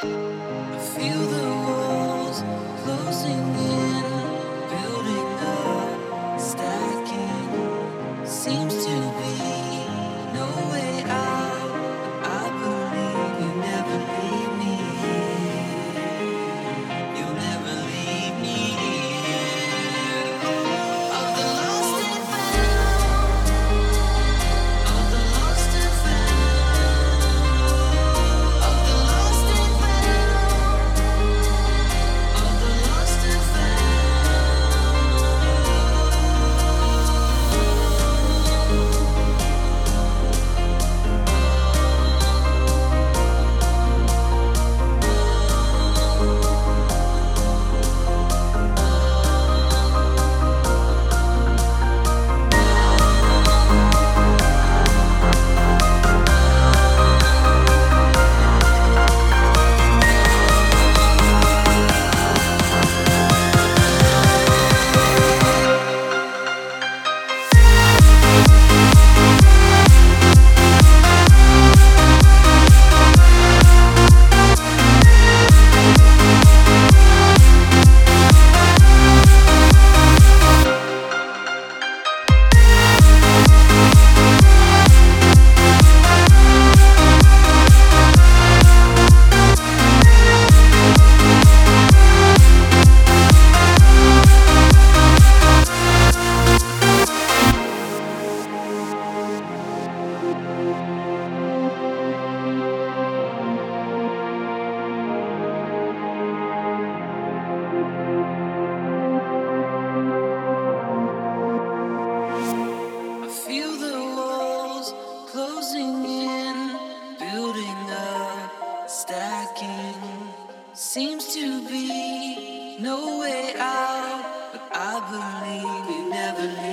I feel the stacking. Seems to be no way out, but I believe we never leave.